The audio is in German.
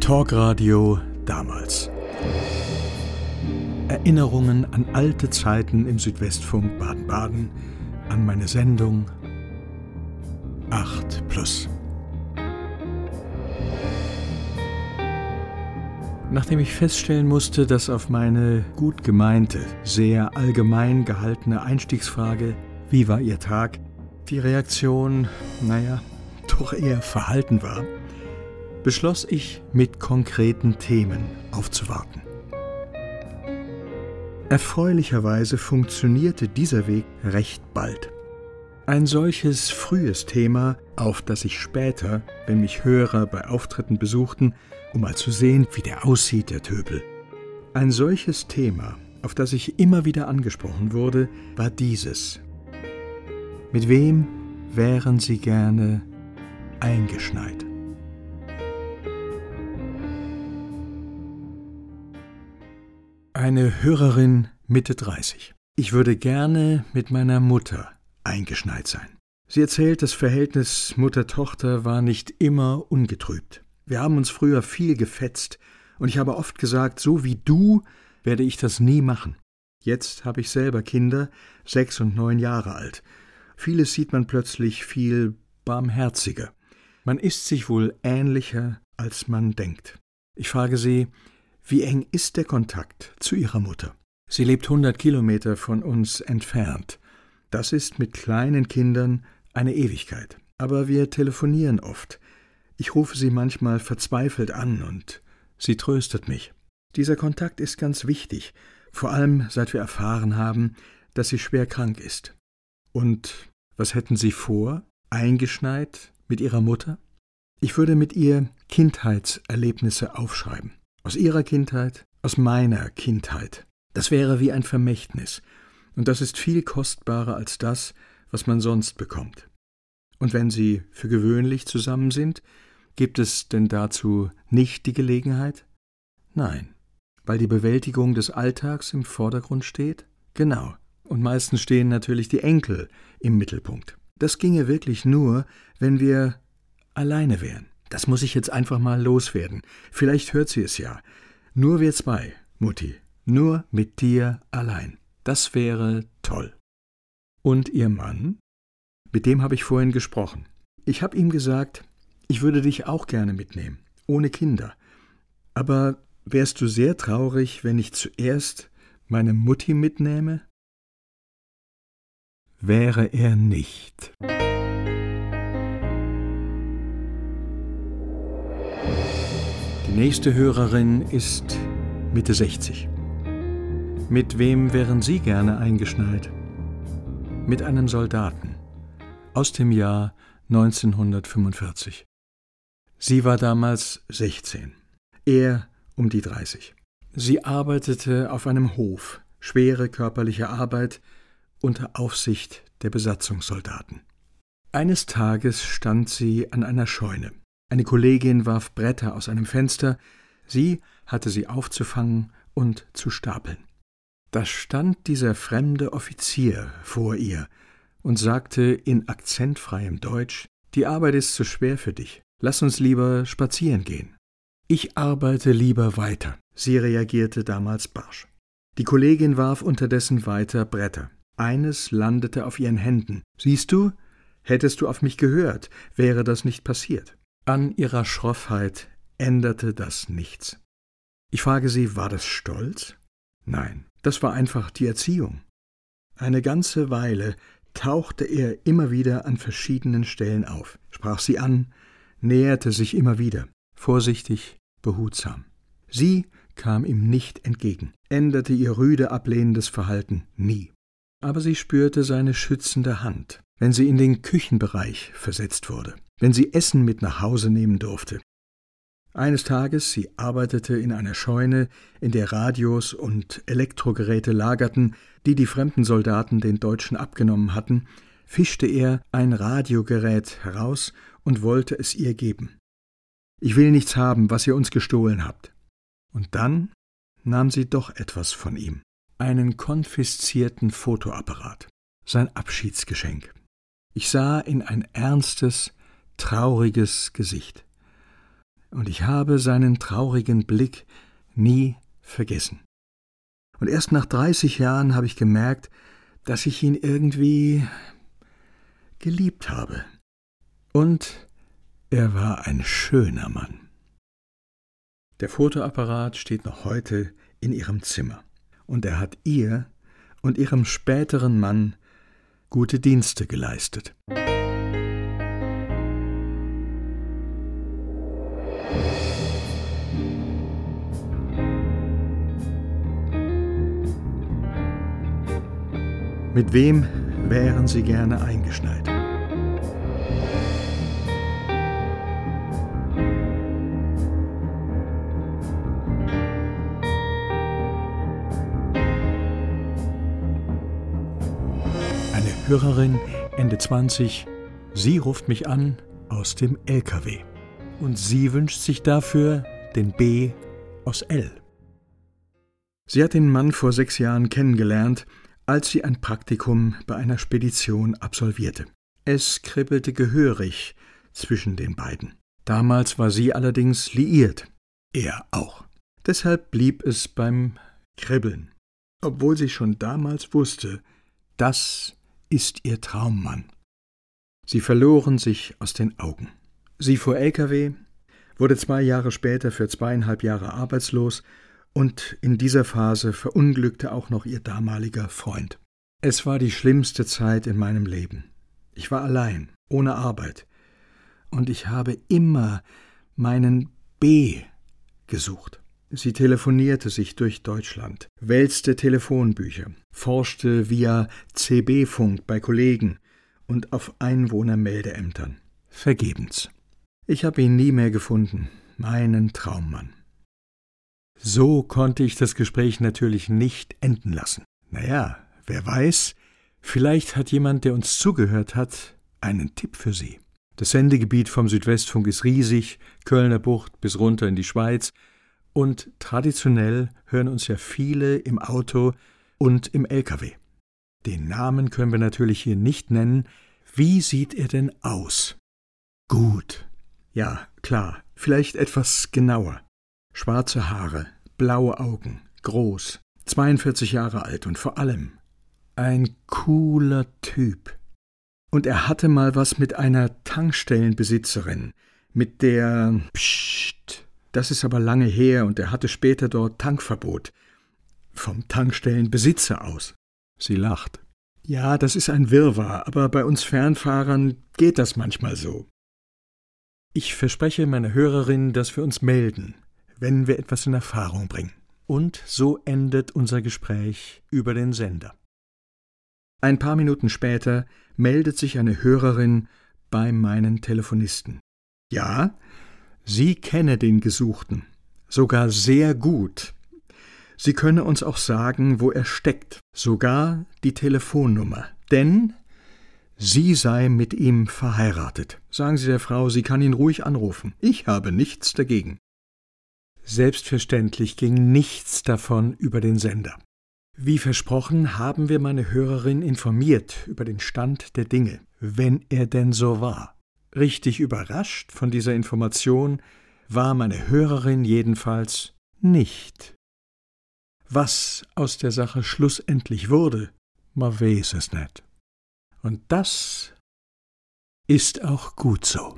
Talkradio damals. Erinnerungen an alte Zeiten im Südwestfunk Baden-Baden, an meine Sendung 8 Plus. Nachdem ich feststellen musste, dass auf meine gut gemeinte, sehr allgemein gehaltene Einstiegsfrage, wie war Ihr Tag, die Reaktion, naja, doch eher verhalten war, beschloss ich, mit konkreten Themen aufzuwarten. Erfreulicherweise funktionierte dieser Weg recht bald. Ein solches frühes Thema, auf das ich später, wenn mich Hörer bei Auftritten besuchten, um mal zu sehen, wie der aussieht, der Töbel. Ein solches Thema, auf das ich immer wieder angesprochen wurde, war dieses. Mit wem wären Sie gerne eingeschneit? Eine Hörerin Mitte 30. Ich würde gerne mit meiner Mutter eingeschneit sein. Sie erzählt, das Verhältnis Mutter-Tochter war nicht immer ungetrübt. Wir haben uns früher viel gefetzt, und ich habe oft gesagt, so wie du werde ich das nie machen. Jetzt habe ich selber Kinder, sechs und neun Jahre alt. Vieles sieht man plötzlich viel barmherziger. Man ist sich wohl ähnlicher, als man denkt. Ich frage Sie, wie eng ist der Kontakt zu Ihrer Mutter? Sie lebt hundert Kilometer von uns entfernt. Das ist mit kleinen Kindern eine Ewigkeit. Aber wir telefonieren oft. Ich rufe sie manchmal verzweifelt an und sie tröstet mich. Dieser Kontakt ist ganz wichtig, vor allem seit wir erfahren haben, dass sie schwer krank ist. Und was hätten Sie vor? Eingeschneit mit Ihrer Mutter? Ich würde mit ihr Kindheitserlebnisse aufschreiben. Aus ihrer Kindheit, aus meiner Kindheit. Das wäre wie ein Vermächtnis, und das ist viel kostbarer als das, was man sonst bekommt. Und wenn Sie für gewöhnlich zusammen sind, gibt es denn dazu nicht die Gelegenheit? Nein, weil die Bewältigung des Alltags im Vordergrund steht? Genau. Und meistens stehen natürlich die Enkel im Mittelpunkt. Das ginge wirklich nur, wenn wir alleine wären. Das muss ich jetzt einfach mal loswerden. Vielleicht hört sie es ja. Nur wir zwei, Mutti. Nur mit dir allein. Das wäre toll. Und Ihr Mann? Mit dem habe ich vorhin gesprochen. Ich habe ihm gesagt, ich würde dich auch gerne mitnehmen, ohne Kinder. Aber wärst du sehr traurig, wenn ich zuerst meine Mutti mitnähme? Wäre er nicht. Die nächste Hörerin ist Mitte 60. Mit wem wären Sie gerne eingeschneit? Mit einem Soldaten aus dem Jahr 1945. Sie war damals 16, er um die 30. Sie arbeitete auf einem Hof, schwere körperliche Arbeit unter Aufsicht der Besatzungssoldaten. Eines Tages stand sie an einer Scheune. Eine Kollegin warf Bretter aus einem Fenster, sie hatte sie aufzufangen und zu stapeln. Da stand dieser fremde Offizier vor ihr und sagte in akzentfreiem Deutsch Die Arbeit ist zu schwer für dich. Lass uns lieber spazieren gehen. Ich arbeite lieber weiter. Sie reagierte damals barsch. Die Kollegin warf unterdessen weiter Bretter. Eines landete auf ihren Händen. Siehst du, hättest du auf mich gehört, wäre das nicht passiert. An ihrer Schroffheit änderte das nichts. Ich frage Sie, war das Stolz? Nein, das war einfach die Erziehung. Eine ganze Weile tauchte er immer wieder an verschiedenen Stellen auf, sprach sie an, näherte sich immer wieder, vorsichtig, behutsam. Sie kam ihm nicht entgegen, änderte ihr rüde ablehnendes Verhalten nie. Aber sie spürte seine schützende Hand, wenn sie in den Küchenbereich versetzt wurde wenn sie Essen mit nach Hause nehmen durfte. Eines Tages, sie arbeitete in einer Scheune, in der Radios und Elektrogeräte lagerten, die die fremden Soldaten den Deutschen abgenommen hatten, fischte er ein Radiogerät heraus und wollte es ihr geben. Ich will nichts haben, was ihr uns gestohlen habt. Und dann nahm sie doch etwas von ihm, einen konfiszierten Fotoapparat, sein Abschiedsgeschenk. Ich sah in ein ernstes, trauriges Gesicht. Und ich habe seinen traurigen Blick nie vergessen. Und erst nach 30 Jahren habe ich gemerkt, dass ich ihn irgendwie geliebt habe. Und er war ein schöner Mann. Der Fotoapparat steht noch heute in ihrem Zimmer, und er hat ihr und ihrem späteren Mann gute Dienste geleistet. Mit wem wären Sie gerne eingeschneit? Hörerin, Ende 20, sie ruft mich an aus dem LKW. Und sie wünscht sich dafür den B aus L. Sie hat den Mann vor sechs Jahren kennengelernt, als sie ein Praktikum bei einer Spedition absolvierte. Es kribbelte gehörig zwischen den beiden. Damals war sie allerdings liiert, er auch. Deshalb blieb es beim Kribbeln, obwohl sie schon damals wusste, das ist ihr Traummann. Sie verloren sich aus den Augen. Sie fuhr Lkw, wurde zwei Jahre später für zweieinhalb Jahre arbeitslos und in dieser Phase verunglückte auch noch ihr damaliger Freund. Es war die schlimmste Zeit in meinem Leben. Ich war allein, ohne Arbeit, und ich habe immer meinen B gesucht. Sie telefonierte sich durch Deutschland, wälzte Telefonbücher, forschte via CB-Funk bei Kollegen und auf Einwohnermeldeämtern. Vergebens. Ich habe ihn nie mehr gefunden, meinen Traummann. So konnte ich das Gespräch natürlich nicht enden lassen. Naja, wer weiß, vielleicht hat jemand, der uns zugehört hat, einen Tipp für Sie. Das Sendegebiet vom Südwestfunk ist riesig, Kölner Bucht bis runter in die Schweiz, und traditionell hören uns ja viele im Auto und im LKW. Den Namen können wir natürlich hier nicht nennen. Wie sieht er denn aus? Gut. Ja, klar, vielleicht etwas genauer. Schwarze Haare, blaue Augen, groß, 42 Jahre alt und vor allem ein cooler Typ. Und er hatte mal was mit einer Tankstellenbesitzerin, mit der Psst, das ist aber lange her und er hatte später dort Tankverbot. Vom Tankstellenbesitzer aus. Sie lacht. Ja, das ist ein Wirrwarr, aber bei uns Fernfahrern geht das manchmal so. Ich verspreche meiner Hörerin, dass wir uns melden, wenn wir etwas in Erfahrung bringen. Und so endet unser Gespräch über den Sender. Ein paar Minuten später meldet sich eine Hörerin bei meinen Telefonisten. Ja, sie kenne den Gesuchten, sogar sehr gut. Sie könne uns auch sagen, wo er steckt, sogar die Telefonnummer, denn sie sei mit ihm verheiratet. Sagen Sie der Frau, sie kann ihn ruhig anrufen. Ich habe nichts dagegen. Selbstverständlich ging nichts davon über den Sender. Wie versprochen haben wir meine Hörerin informiert über den Stand der Dinge, wenn er denn so war. Richtig überrascht von dieser Information war meine Hörerin jedenfalls nicht. Was aus der Sache schlussendlich wurde, man weiß es nicht. Und das ist auch gut so.